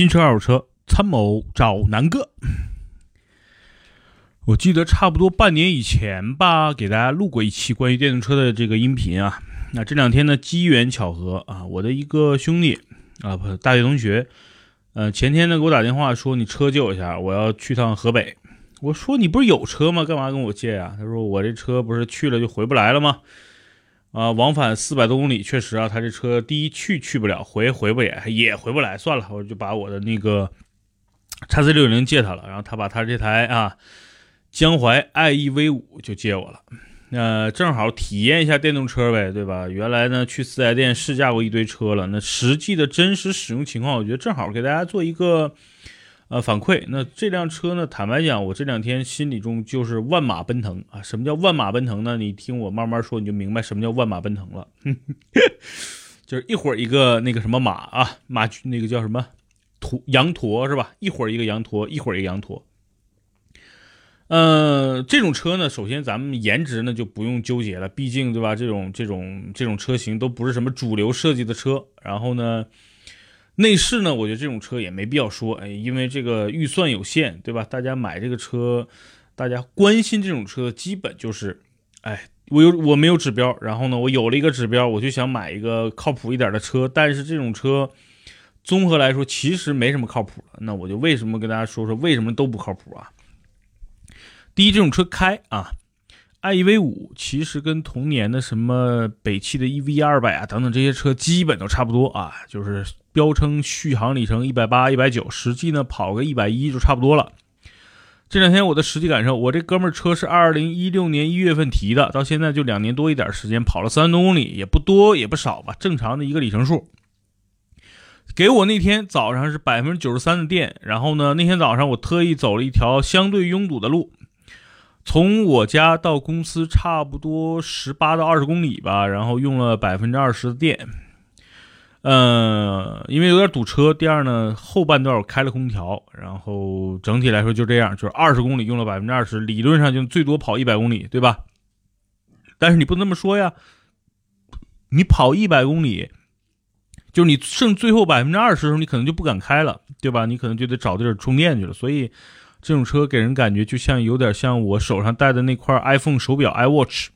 新车二手车，参谋找南哥。我记得差不多半年以前吧，给大家录过一期关于电动车的这个音频啊。那这两天呢，机缘巧合啊，我的一个兄弟啊，不，大学同学，呃，前天呢给我打电话说你车借我一下，我要去趟河北。我说你不是有车吗？干嘛跟我借呀？他说我这车不是去了就回不来了吗？啊，往返四百多公里，确实啊，他这车第一去去不了，回回不也也回不来，算了，我就把我的那个叉 C 六零借他了，然后他把他这台啊江淮 IE V 五就借我了，那正好体验一下电动车呗，对吧？原来呢去四 S 店试驾过一堆车了，那实际的真实使用情况，我觉得正好给大家做一个。呃，反馈那这辆车呢？坦白讲，我这两天心里中就是万马奔腾啊！什么叫万马奔腾呢？你听我慢慢说，你就明白什么叫万马奔腾了。就是一会儿一个那个什么马啊，马那个叫什么驼羊驼是吧？一会儿一个羊驼，一会儿一个羊驼。嗯，这种车呢，首先咱们颜值呢就不用纠结了，毕竟对吧？这种这种这种车型都不是什么主流设计的车。然后呢？内饰呢？我觉得这种车也没必要说，哎，因为这个预算有限，对吧？大家买这个车，大家关心这种车，基本就是，哎，我有我没有指标，然后呢，我有了一个指标，我就想买一个靠谱一点的车。但是这种车，综合来说其实没什么靠谱的。那我就为什么跟大家说说为什么都不靠谱啊？第一，这种车开啊。I e v 五其实跟同年的什么北汽的 e v 二百啊等等这些车基本都差不多啊，就是标称续航里程一百八、一百九，实际呢跑个一百一就差不多了。这两天我的实际感受，我这哥们儿车是二零一六年一月份提的，到现在就两年多一点时间，跑了三万多公里，也不多也不少吧，正常的一个里程数。给我那天早上是百分之九十三的电，然后呢那天早上我特意走了一条相对拥堵的路。从我家到公司差不多十八到二十公里吧，然后用了百分之二十的电。嗯，因为有点堵车。第二呢，后半段我开了空调，然后整体来说就这样，就是二十公里用了百分之二十，理论上就最多跑一百公里，对吧？但是你不能这么说呀，你跑一百公里，就是你剩最后百分之二十的时候，你可能就不敢开了，对吧？你可能就得找地儿充电去了，所以。这种车给人感觉就像有点像我手上戴的那块 iPhone 手表 iWatch，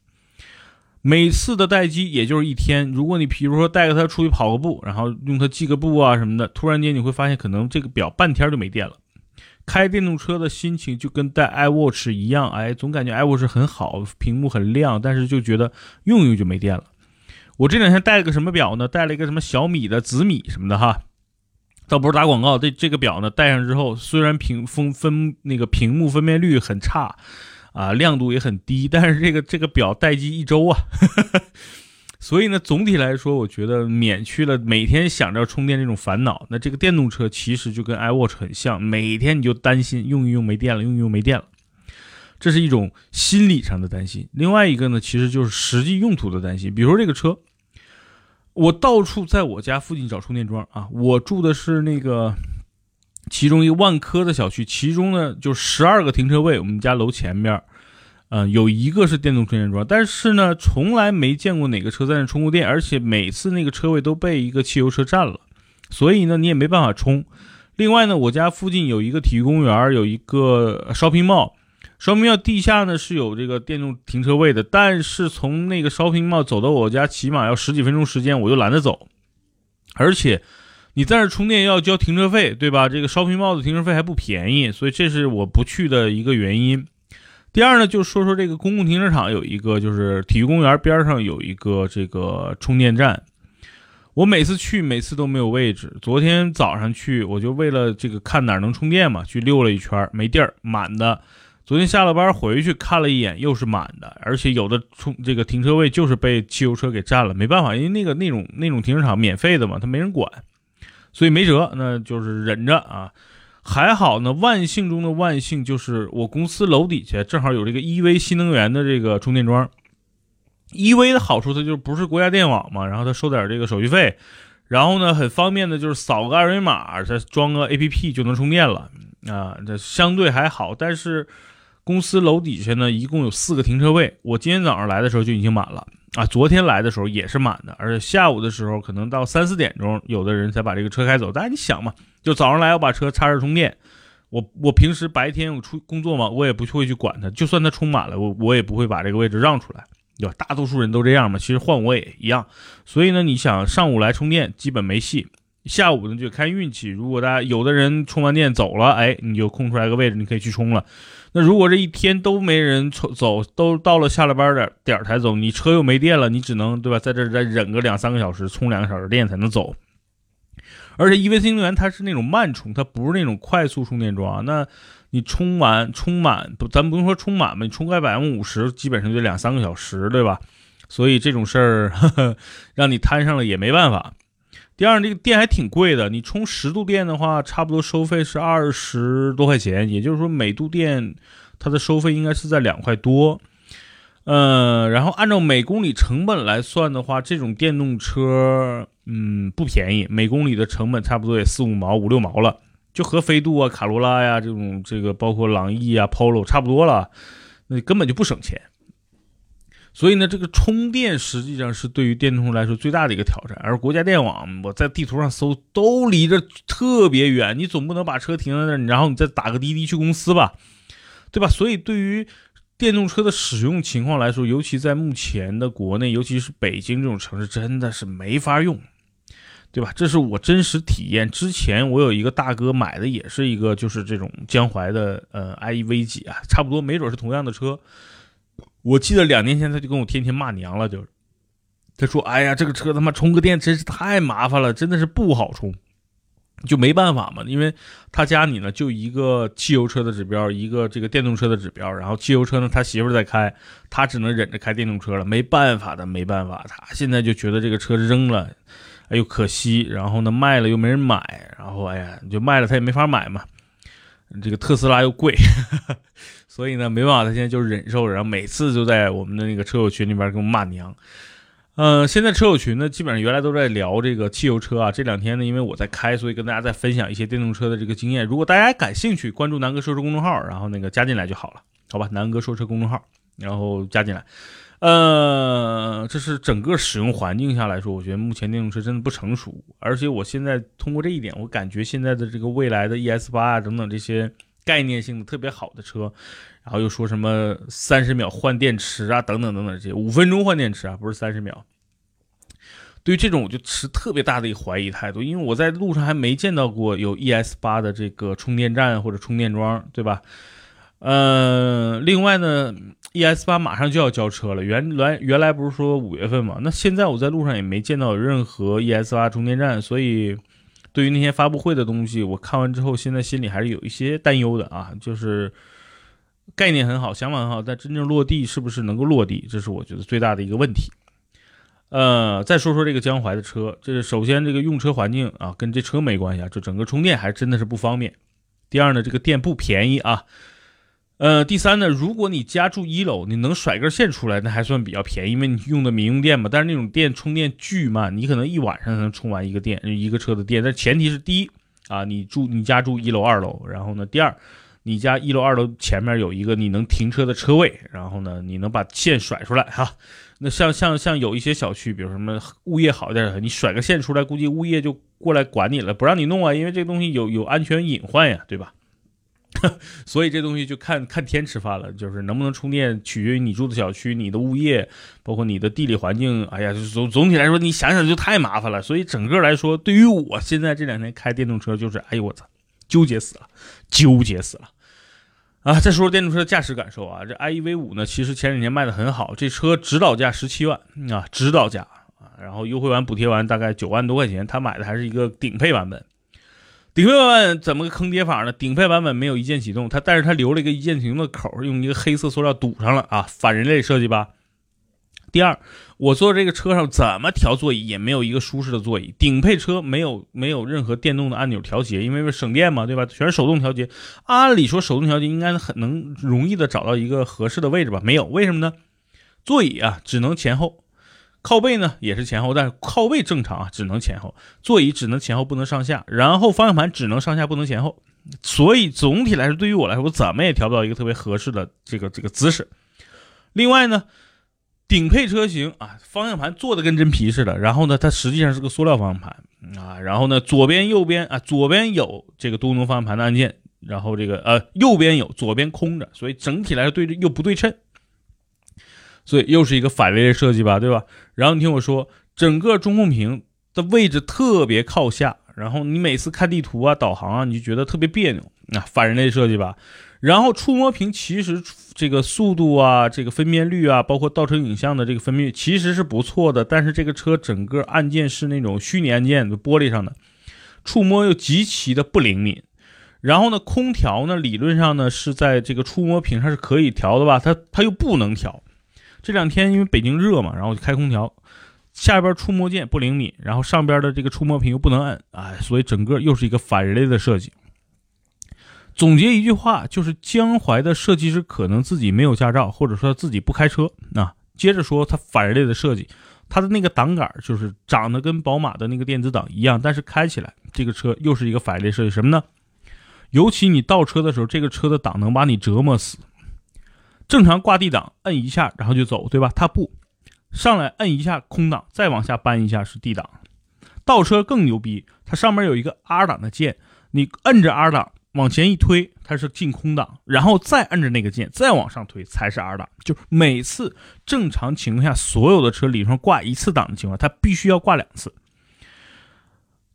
每次的待机也就是一天。如果你比如说带着它出去跑个步，然后用它记个步啊什么的，突然间你会发现可能这个表半天就没电了。开电动车的心情就跟戴 iWatch 一样，哎，总感觉 iWatch 很好，屏幕很亮，但是就觉得用用就没电了。我这两天戴了个什么表呢？戴了一个什么小米的紫米什么的哈。倒不是打广告，这这个表呢戴上之后，虽然屏分分那个屏幕分辨率很差，啊亮度也很低，但是这个这个表待机一周啊，所以呢总体来说，我觉得免去了每天想着充电这种烦恼。那这个电动车其实就跟 iWatch 很像，每天你就担心用一用没电了，用一用没电了，这是一种心理上的担心。另外一个呢，其实就是实际用途的担心，比如说这个车。我到处在我家附近找充电桩啊！我住的是那个其中一个万科的小区，其中呢就十二个停车位，我们家楼前面，嗯，有一个是电动充电桩，但是呢，从来没见过哪个车在那充过电，而且每次那个车位都被一个汽油车占了，所以呢，你也没办法充。另外呢，我家附近有一个体育公园，有一个 shopping mall。烧瓶庙地下呢是有这个电动停车位的，但是从那个烧瓶庙走到我家起码要十几分钟时间，我就懒得走。而且你在这充电要交停车费，对吧？这个烧瓶帽的停车费还不便宜，所以这是我不去的一个原因。第二呢，就说说这个公共停车场有一个，就是体育公园边上有一个这个充电站。我每次去，每次都没有位置。昨天早上去，我就为了这个看哪能充电嘛，去溜了一圈，没地儿，满的。昨天下了班回去看了一眼，又是满的，而且有的充这个停车位就是被汽油车给占了，没办法，因为那个那种那种停车场免费的嘛，他没人管，所以没辙，那就是忍着啊。还好呢，万幸中的万幸就是我公司楼底下正好有这个 EV 新能源的这个充电桩。EV 的好处它就不是国家电网嘛，然后它收点这个手续费，然后呢很方便的就是扫个二维码，再装个 APP 就能充电了啊，这相对还好，但是。公司楼底下呢，一共有四个停车位。我今天早上来的时候就已经满了啊，昨天来的时候也是满的，而且下午的时候可能到三四点钟，有的人才把这个车开走。大家你想嘛，就早上来我把车插着充电，我我平时白天我出工作嘛，我也不会去管它，就算它充满了，我我也不会把这个位置让出来。对吧？大多数人都这样嘛，其实换我也一样。所以呢，你想上午来充电，基本没戏；下午呢就看运气。如果大家有的人充完电走了，哎，你就空出来个位置，你可以去充了。那如果这一天都没人走，都到了下了班的点才走，你车又没电了，你只能对吧，在这再忍个两三个小时，充两个小时电才能走。而且 EV 新能源它是那种慢充，它不是那种快速充电桩。那你充完充满不，咱不用说充满吧，你充个百分之五十，基本上就两三个小时，对吧？所以这种事儿 让你摊上了也没办法。第二，这个电还挺贵的，你充十度电的话，差不多收费是二十多块钱，也就是说每度电它的收费应该是在两块多。嗯，然后按照每公里成本来算的话，这种电动车嗯不便宜，每公里的成本差不多也四五毛、五六毛了。就和飞度啊、卡罗拉呀这种，这个包括朗逸啊、Polo 差不多了，那根本就不省钱。所以呢，这个充电实际上是对于电动车来说最大的一个挑战。而国家电网，我在地图上搜，都离着特别远，你总不能把车停在那儿，然后你再打个滴滴去公司吧，对吧？所以对于电动车的使用情况来说，尤其在目前的国内，尤其是北京这种城市，真的是没法用。对吧？这是我真实体验。之前我有一个大哥买的也是一个，就是这种江淮的呃 iEV 几啊，差不多没准是同样的车。我记得两年前他就跟我天天骂娘了，就他说：“哎呀，这个车他妈充个电真是太麻烦了，真的是不好充。”就没办法嘛，因为他家里呢就一个汽油车的指标，一个这个电动车的指标。然后汽油车呢他媳妇在开，他只能忍着开电动车了，没办法的，没办法。他现在就觉得这个车扔了。哎呦，可惜，然后呢，卖了又没人买，然后哎呀，就卖了他也没法买嘛。这个特斯拉又贵，所以呢，没办法，他现在就忍受，然后每次就在我们的那个车友群里边给我骂娘。嗯，现在车友群呢，基本上原来都在聊这个汽油车啊。这两天呢，因为我在开，所以跟大家在分享一些电动车的这个经验。如果大家感兴趣，关注南哥说车公众号，然后那个加进来就好了，好吧？南哥说车公众号，然后加进来。呃，这是整个使用环境下来说，我觉得目前电动车真的不成熟。而且我现在通过这一点，我感觉现在的这个未来的 ES 八啊等等这些概念性的特别好的车，然后又说什么三十秒换电池啊等等等等这些，五分钟换电池啊不是三十秒。对于这种我就持特别大的一怀疑态度，因为我在路上还没见到过有 ES 八的这个充电站或者充电桩，对吧？呃，另外呢，ES 八马上就要交车了。原来原来不是说五月份嘛？那现在我在路上也没见到任何 ES 八充电站，所以对于那些发布会的东西，我看完之后，现在心里还是有一些担忧的啊。就是概念很好，想法很好，但真正落地是不是能够落地，这是我觉得最大的一个问题。呃，再说说这个江淮的车，这是首先这个用车环境啊，跟这车没关系啊，就整个充电还真的是不方便。第二呢，这个店不便宜啊。呃，第三呢，如果你家住一楼，你能甩根线出来，那还算比较便宜，因为你用的民用电嘛。但是那种电充电巨慢，你可能一晚上才能充完一个电，一个车的电。但前提是第一啊，你住你家住一楼、二楼，然后呢，第二，你家一楼、二楼前面有一个你能停车的车位，然后呢，你能把线甩出来哈。那像像像有一些小区，比如什么物业好一点的，你甩个线出来，估计物业就过来管你了，不让你弄啊，因为这东西有有安全隐患呀，对吧？所以这东西就看看天吃饭了，就是能不能充电，取决于你住的小区、你的物业，包括你的地理环境。哎呀，总总体来说，你想想就太麻烦了。所以整个来说，对于我现在这两天开电动车，就是哎呦我操，纠结死了，纠结死了啊！再说说电动车的驾驶感受啊，这 iEV 五呢，其实前两年卖的很好，这车指导价十七万啊，指导价啊，然后优惠完补贴完大概九万多块钱，他买的还是一个顶配版本。顶配版本怎么个坑爹法呢？顶配版本没有一键启动，它但是它留了一个一键启动的口，用一个黑色塑料堵上了啊，反人类设计吧。第二，我坐这个车上怎么调座椅也没有一个舒适的座椅。顶配车没有没有任何电动的按钮调节，因为省电嘛，对吧？全是手动调节。按理说手动调节应该很能容易的找到一个合适的位置吧？没有，为什么呢？座椅啊，只能前后。靠背呢也是前后，但是靠背正常啊，只能前后；座椅只能前后，不能上下。然后方向盘只能上下，不能前后。所以总体来说，对于我来说，我怎么也调不到一个特别合适的这个这个姿势。另外呢，顶配车型啊，方向盘做的跟真皮似的，然后呢，它实际上是个塑料方向盘啊，然后呢，左边右边啊，左边有这个多功能方向盘的按键，然后这个呃右边有，左边空着，所以整体来说对又不对称，所以又是一个反人类设计吧，对吧？然后你听我说，整个中控屏的位置特别靠下，然后你每次看地图啊、导航啊，你就觉得特别别扭，啊，反人类设计吧。然后触摸屏其实这个速度啊、这个分辨率啊，包括倒车影像的这个分辨率其实是不错的，但是这个车整个按键是那种虚拟按键，玻璃上的，触摸又极其的不灵敏。然后呢，空调呢理论上呢是在这个触摸屏上是可以调的吧？它它又不能调。这两天因为北京热嘛，然后就开空调，下边触摸键不灵敏，然后上边的这个触摸屏又不能摁，哎，所以整个又是一个反人类的设计。总结一句话，就是江淮的设计师可能自己没有驾照，或者说自己不开车。那接着说他反人类的设计，它的那个挡杆就是长得跟宝马的那个电子挡一样，但是开起来这个车又是一个反人类设计。什么呢？尤其你倒车的时候，这个车的挡能把你折磨死。正常挂 D 档摁一下然后就走，对吧？它不上来摁一下空档，再往下扳一下是 D 档。倒车更牛逼，它上面有一个 R 档的键，你摁着 R 档。往前一推，它是进空档，然后再按着那个键，再往上推才是 R 档。就每次正常情况下，所有的车理论上挂一次档的情况，它必须要挂两次。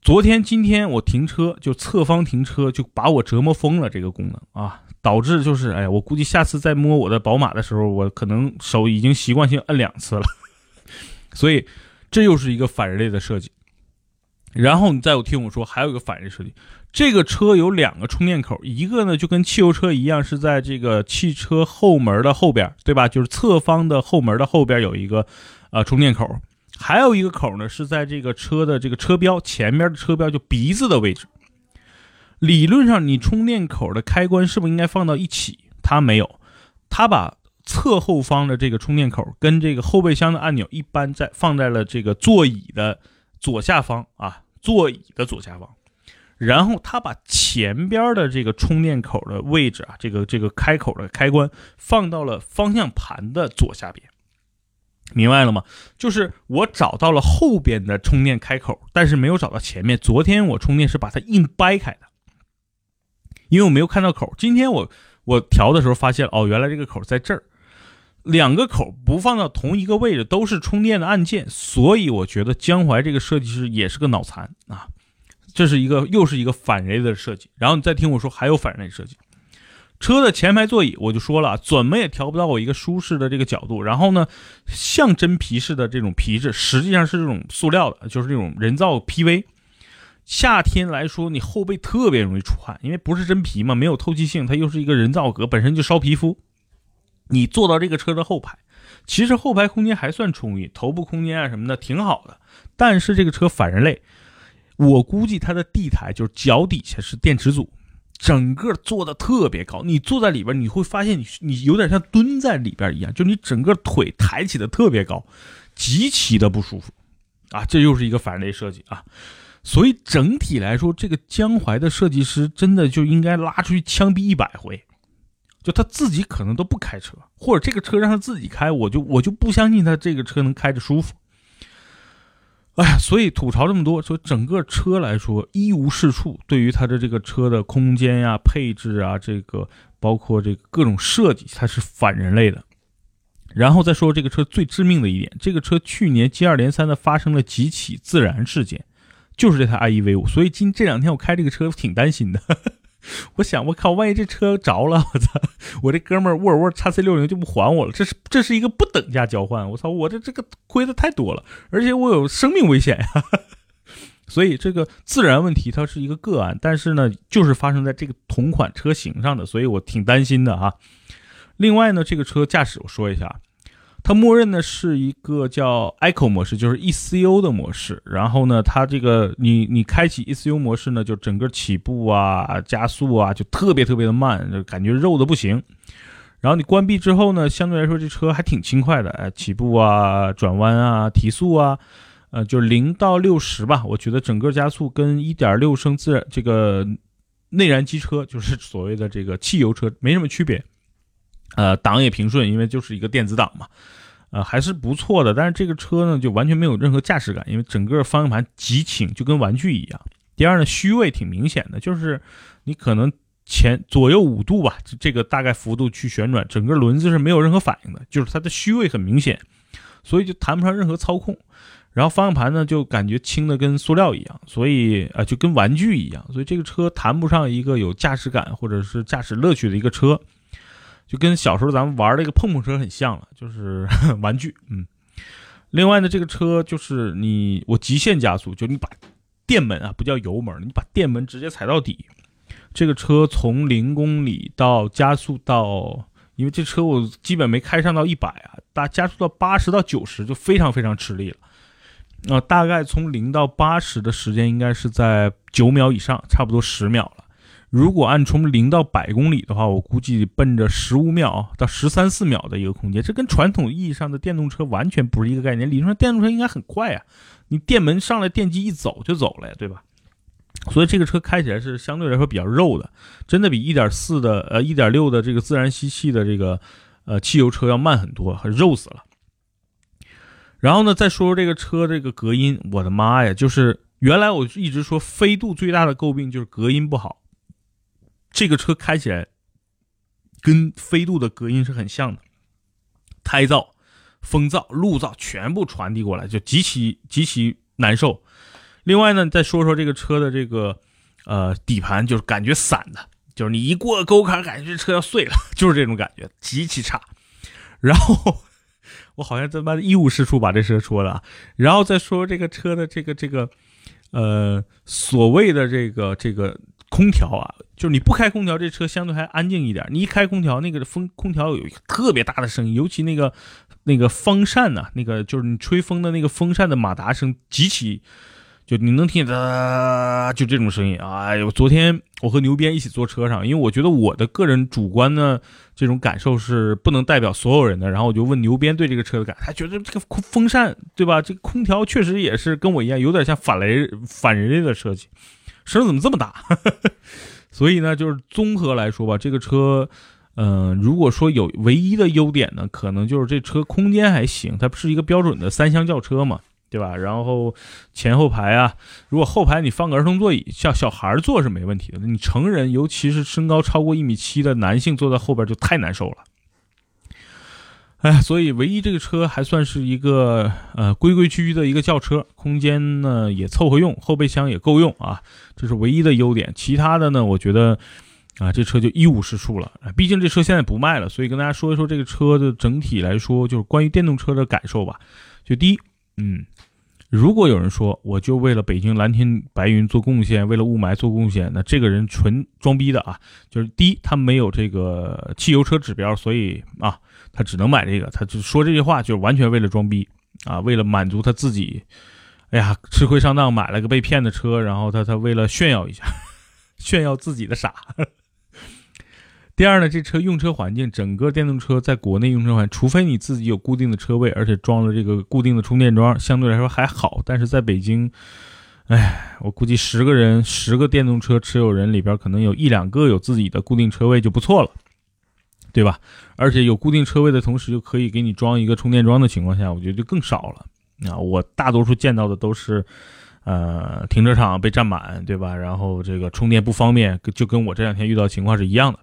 昨天、今天我停车就侧方停车，就把我折磨疯了。这个功能啊，导致就是，哎，我估计下次再摸我的宝马的时候，我可能手已经习惯性摁两次了。所以，这又是一个反人类的设计。然后你再有听我说，还有一个反人设计。这个车有两个充电口，一个呢就跟汽油车一样，是在这个汽车后门的后边，对吧？就是侧方的后门的后边有一个呃充电口，还有一个口呢是在这个车的这个车标前面的车标就鼻子的位置。理论上，你充电口的开关是不是应该放到一起？它没有，它把侧后方的这个充电口跟这个后备箱的按钮一般在放在了这个座椅的左下方啊，座椅的左下方。然后他把前边的这个充电口的位置啊，这个这个开口的开关放到了方向盘的左下边，明白了吗？就是我找到了后边的充电开口，但是没有找到前面。昨天我充电是把它硬掰开的，因为我没有看到口。今天我我调的时候发现，哦，原来这个口在这儿。两个口不放到同一个位置，都是充电的按键，所以我觉得江淮这个设计师也是个脑残啊。这是一个又是一个反人类的设计，然后你再听我说，还有反人类设计。车的前排座椅，我就说了，怎么也调不到我一个舒适的这个角度。然后呢，像真皮似的这种皮质，实际上是这种塑料的，就是这种人造 PV。夏天来说，你后背特别容易出汗，因为不是真皮嘛，没有透气性，它又是一个人造革，本身就烧皮肤。你坐到这个车的后排，其实后排空间还算充裕，头部空间啊什么的挺好的。但是这个车反人类。我估计它的地台就是脚底下是电池组，整个做的特别高。你坐在里边，你会发现你你有点像蹲在里边一样，就你整个腿抬起的特别高，极其的不舒服啊！这又是一个反人类设计啊！所以整体来说，这个江淮的设计师真的就应该拉出去枪毙一百回。就他自己可能都不开车，或者这个车让他自己开，我就我就不相信他这个车能开着舒服。哎呀，所以吐槽这么多，说整个车来说一无是处。对于它的这个车的空间呀、配置啊，这个包括这个各种设计，它是反人类的。然后再说这个车最致命的一点，这个车去年接二连三的发生了几起自燃事件，就是这台 IE V5。所以今这两天我开这个车挺担心的。我想，我靠，万一这车着了，我操，我这哥们沃尔沃 x C 六零就不还我了，这是这是一个不等价交换，我操，我这这个亏的太多了，而且我有生命危险呀，所以这个自燃问题它是一个个案，但是呢，就是发生在这个同款车型上的，所以我挺担心的哈。另外呢，这个车驾驶我说一下。它默认的是一个叫 Eco 模式，就是 ECU 的模式。然后呢，它这个你你开启 ECU 模式呢，就整个起步啊、加速啊，就特别特别的慢，就感觉肉的不行。然后你关闭之后呢，相对来说这车还挺轻快的，哎，起步啊、转弯啊、提速啊，呃，就零到六十吧。我觉得整个加速跟一点六升自然这个内燃机车，就是所谓的这个汽油车没什么区别。呃，档也平顺，因为就是一个电子档嘛。呃，还是不错的。但是这个车呢，就完全没有任何驾驶感，因为整个方向盘极轻，就跟玩具一样。第二呢，虚位挺明显的，就是你可能前左右五度吧，这个大概幅度去旋转，整个轮子是没有任何反应的，就是它的虚位很明显，所以就谈不上任何操控。然后方向盘呢，就感觉轻的跟塑料一样，所以啊，就跟玩具一样，所以这个车谈不上一个有驾驶感或者是驾驶乐趣的一个车，就跟小时候咱们玩那个碰碰车很像了，就是 玩具。嗯，另外呢，这个车就是你我极限加速，就你把电门啊不叫油门，你把电门直接踩到底，这个车从零公里到加速到，因为这车我基本没开上到一百啊，大加速到八十到九十就非常非常吃力了。啊，大概从零到八十的时间应该是在九秒以上，差不多十秒了。如果按从零到百公里的话，我估计奔着十五秒到十三四秒的一个空间，这跟传统意义上的电动车完全不是一个概念。理论上电动车应该很快啊，你电门上来，电机一走就走了呀，对吧？所以这个车开起来是相对来说比较肉的，真的比一点四的呃一点六的这个自然吸气的这个呃汽油车要慢很多，很肉死了。然后呢，再说说这个车这个隔音，我的妈呀！就是原来我一直说飞度最大的诟病就是隔音不好，这个车开起来跟飞度的隔音是很像的，胎噪、风噪、路噪全部传递过来，就极其极其难受。另外呢，再说说这个车的这个呃底盘，就是感觉散的，就是你一过沟坎，感觉这车要碎了，就是这种感觉，极其差。然后。我好像他妈一无是处把这车说了，然后再说这个车的这个这个，呃，所谓的这个这个空调啊，就是你不开空调，这车相对还安静一点；你一开空调，那个风空调有一个特别大的声音，尤其那个那个风扇呢，那个就是你吹风的那个风扇的马达声极其。就你能听见的，就这种声音啊！哎呦，昨天我和牛鞭一起坐车上，因为我觉得我的个人主观呢，这种感受是不能代表所有人的。然后我就问牛鞭对这个车的感，他觉得这个风扇对吧？这个空调确实也是跟我一样，有点像反雷反人类的设计，声怎么这么大？所以呢，就是综合来说吧，这个车，嗯，如果说有唯一的优点呢，可能就是这车空间还行，它不是一个标准的三厢轿车嘛。对吧？然后前后排啊，如果后排你放个儿童座椅，像小孩坐是没问题的。你成人，尤其是身高超过一米七的男性坐在后边就太难受了。哎，所以唯一这个车还算是一个呃规规矩矩的一个轿车，空间呢也凑合用，后备箱也够用啊，这是唯一的优点。其他的呢，我觉得啊这车就一无是处了。毕竟这车现在不卖了，所以跟大家说一说这个车的整体来说，就是关于电动车的感受吧。就第一。嗯，如果有人说我就为了北京蓝天白云做贡献，为了雾霾做贡献，那这个人纯装逼的啊！就是第一，他没有这个汽油车指标，所以啊，他只能买这个。他就说这句话，就是完全为了装逼啊，为了满足他自己。哎呀，吃亏上当买了个被骗的车，然后他他为了炫耀一下，炫耀自己的傻。第二呢，这车用车环境，整个电动车在国内用车环，除非你自己有固定的车位，而且装了这个固定的充电桩，相对来说还好。但是在北京，哎，我估计十个人，十个电动车持有人里边，可能有一两个有自己的固定车位就不错了，对吧？而且有固定车位的同时，就可以给你装一个充电桩的情况下，我觉得就更少了。啊，我大多数见到的都是，呃，停车场被占满，对吧？然后这个充电不方便，就跟我这两天遇到情况是一样的。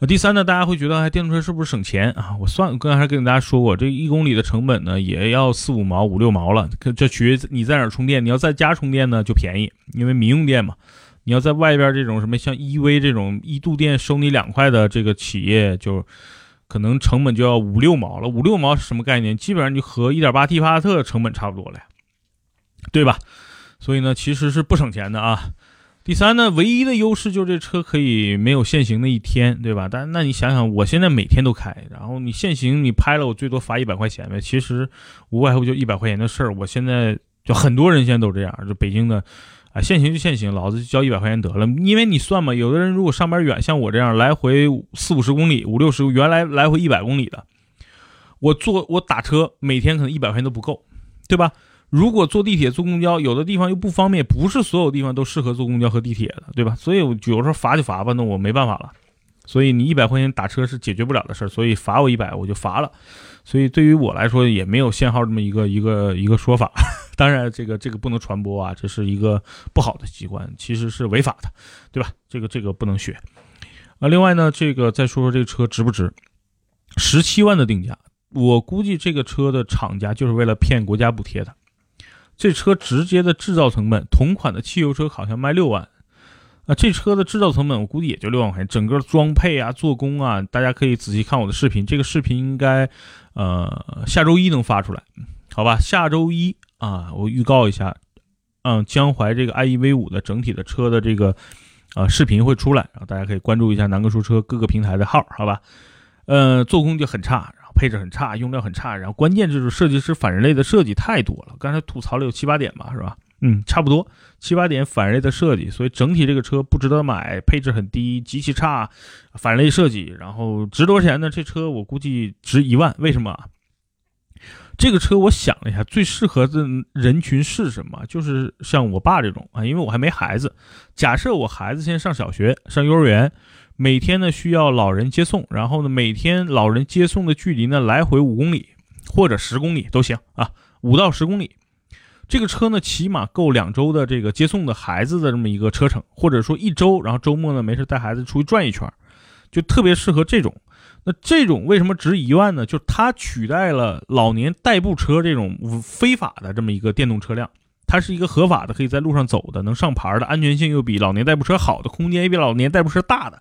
那第三呢？大家会觉得，哎，电动车是不是省钱啊？我算刚才跟大家说过，这一公里的成本呢，也要四五毛、五六毛了。这取决于你在哪充电。你要在家充电呢，就便宜，因为民用电嘛。你要在外边这种什么像依维这种一度电收你两块的这个企业，就可能成本就要五六毛了。五六毛是什么概念？基本上就和一点八 T 帕萨特成本差不多了，对吧？所以呢，其实是不省钱的啊。第三呢，唯一的优势就是这车可以没有限行的一天，对吧？但那你想想，我现在每天都开，然后你限行，你拍了我最多罚一百块钱呗。其实无外乎就一百块钱的事儿。我现在就很多人现在都这样，就北京的啊，限行就限行，老子就交一百块钱得了。因为你算嘛，有的人如果上班远，像我这样来回四五十公里、五六十，原来来回一百公里的，我坐我打车每天可能一百块钱都不够，对吧？如果坐地铁、坐公交，有的地方又不方便，不是所有地方都适合坐公交和地铁的，对吧？所以我有时候罚就罚吧，那我没办法了。所以你一百块钱打车是解决不了的事，所以罚我一百我就罚了。所以对于我来说也没有限号这么一个一个一个说法。当然，这个这个不能传播啊，这是一个不好的习惯，其实是违法的，对吧？这个这个不能学。啊，另外呢，这个再说说这车值不值？十七万的定价，我估计这个车的厂家就是为了骗国家补贴的。这车直接的制造成本，同款的汽油车好像卖六万。啊，这车的制造成本我估计也就六万块钱，整个装配啊、做工啊，大家可以仔细看我的视频。这个视频应该，呃，下周一能发出来，好吧？下周一啊，我预告一下，嗯，江淮这个 i e V 五的整体的车的这个，呃，视频会出来，然后大家可以关注一下南哥说车各个平台的号，好吧？呃，做工就很差，然后配置很差，用料很差，然后关键就是设计师反人类的设计太多了，刚才吐槽了有七八点吧，是吧？嗯，差不多七八点反人类的设计，所以整体这个车不值得买，配置很低，极其差，反人类设计，然后值多少钱呢？这车我估计值一万。为什么？这个车我想了一下，最适合的人群是什么？就是像我爸这种啊，因为我还没孩子。假设我孩子现在上小学、上幼儿园，每天呢需要老人接送，然后呢每天老人接送的距离呢来回五公里或者十公里都行啊，五到十公里。这个车呢，起码够两周的这个接送的孩子的这么一个车程，或者说一周，然后周末呢没事带孩子出去转一圈，就特别适合这种。那这种为什么值一万呢？就是它取代了老年代步车这种非法的这么一个电动车辆，它是一个合法的，可以在路上走的，能上牌的，安全性又比老年代步车好的，空间也比老年代步车大的，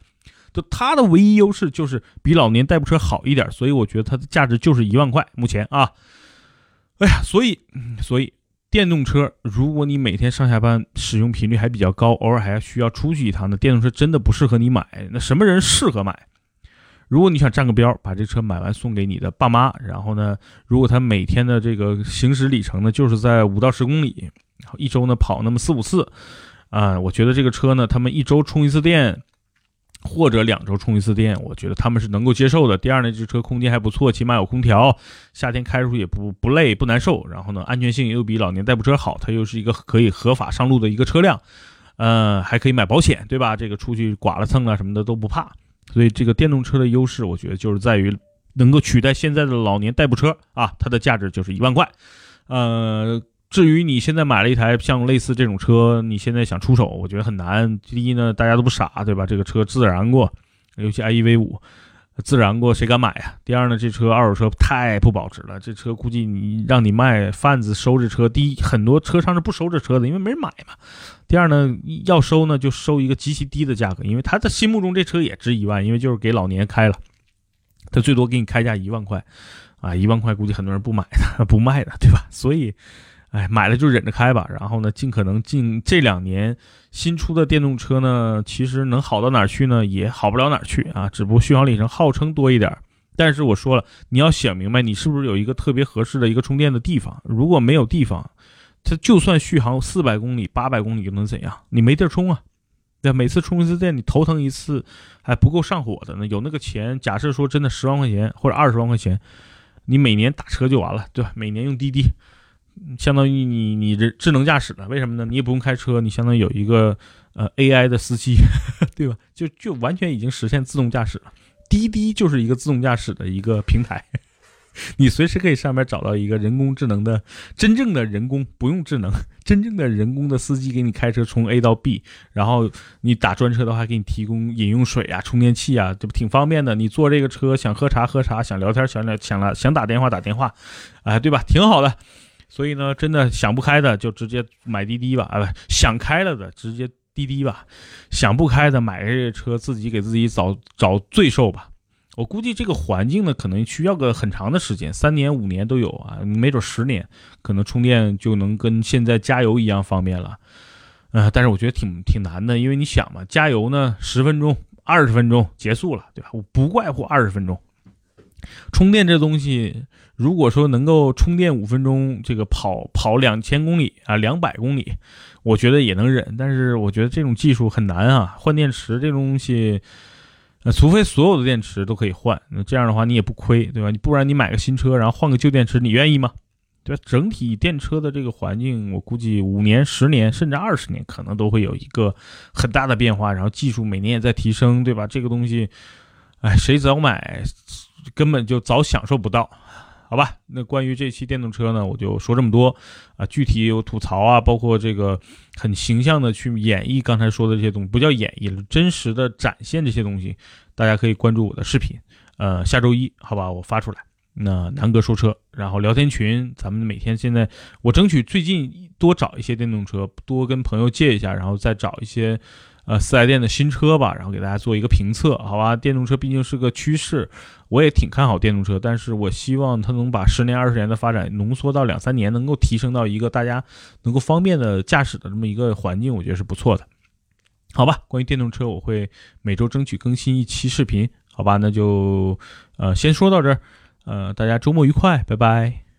就它的唯一优势就是比老年代步车好一点，所以我觉得它的价值就是一万块。目前啊，哎呀，所以，所以。电动车，如果你每天上下班使用频率还比较高，偶尔还要需要出去一趟的电动车，真的不适合你买。那什么人适合买？如果你想占个标，把这车买完送给你的爸妈，然后呢，如果他每天的这个行驶里程呢，就是在五到十公里，然后一周呢跑那么四五次，啊，我觉得这个车呢，他们一周充一次电。或者两周充一次电，我觉得他们是能够接受的。第二呢，这车空间还不错，起码有空调，夏天开出去也不不累不难受。然后呢，安全性又比老年代步车好，它又是一个可以合法上路的一个车辆，呃，还可以买保险，对吧？这个出去剐了蹭啊什么的都不怕。所以这个电动车的优势，我觉得就是在于能够取代现在的老年代步车啊，它的价值就是一万块，呃。至于你现在买了一台像类似这种车，你现在想出手，我觉得很难。第一呢，大家都不傻，对吧？这个车自燃过，尤其 i e V 五，自燃过，谁敢买呀？第二呢，这车二手车太不保值了，这车估计你让你卖贩子收这车，第一很多车商是不收这车的，因为没人买嘛。第二呢，要收呢就收一个极其低的价格，因为他的心目中这车也值一万，因为就是给老年开了，他最多给你开价一万块，啊，一万块估计很多人不买的，不卖的，对吧？所以。哎，买了就忍着开吧。然后呢，尽可能近这两年新出的电动车呢，其实能好到哪儿去呢？也好不了哪儿去啊。只不过续航里程号称多一点，但是我说了，你要想明白，你是不是有一个特别合适的一个充电的地方？如果没有地方，它就算续航四百公里、八百公里又能怎样？你没地儿充啊。对，每次充一次电，你头疼一次还不够上火的呢。有那个钱，假设说真的十万块钱或者二十万块钱，你每年打车就完了，对吧？每年用滴滴。相当于你你这智能驾驶了，为什么呢？你也不用开车，你相当于有一个呃 AI 的司机，对吧？就就完全已经实现自动驾驶了。滴滴就是一个自动驾驶的一个平台，你随时可以上面找到一个人工智能的真正的人工，不用智能，真正的人工的司机给你开车从 A 到 B，然后你打专车的话，给你提供饮用水啊、充电器啊，这不挺方便的？你坐这个车想喝茶喝茶，想聊天想聊想了想打电话打电话，哎，对吧？挺好的。所以呢，真的想不开的就直接买滴滴吧，啊不，想开了的直接滴滴吧，想不开的买这车自己给自己找找罪受吧。我估计这个环境呢，可能需要个很长的时间，三年五年都有啊，没准十年，可能充电就能跟现在加油一样方便了。呃，但是我觉得挺挺难的，因为你想嘛，加油呢十分钟、二十分钟结束了，对吧？我不怪乎二十分钟。充电这东西，如果说能够充电五分钟，这个跑跑两千公里啊，两百公里，我觉得也能忍。但是我觉得这种技术很难啊，换电池这东西，呃，除非所有的电池都可以换，那这样的话你也不亏，对吧？你不然你买个新车，然后换个旧电池，你愿意吗？对吧？整体电车的这个环境，我估计五年、十年甚至二十年，可能都会有一个很大的变化。然后技术每年也在提升，对吧？这个东西，哎，谁早买，根本就早享受不到。好吧，那关于这期电动车呢，我就说这么多啊。具体有吐槽啊，包括这个很形象的去演绎刚才说的这些东西，不叫演绎了，真实的展现这些东西，大家可以关注我的视频。呃，下周一，好吧，我发出来。那南哥说车，然后聊天群，咱们每天现在我争取最近多找一些电动车，多跟朋友借一下，然后再找一些。呃，四 S 店的新车吧，然后给大家做一个评测，好吧？电动车毕竟是个趋势，我也挺看好电动车，但是我希望它能把十年、二十年的发展浓缩到两三年，能够提升到一个大家能够方便的驾驶的这么一个环境，我觉得是不错的，好吧？关于电动车，我会每周争取更新一期视频，好吧？那就呃先说到这儿，呃，大家周末愉快，拜拜。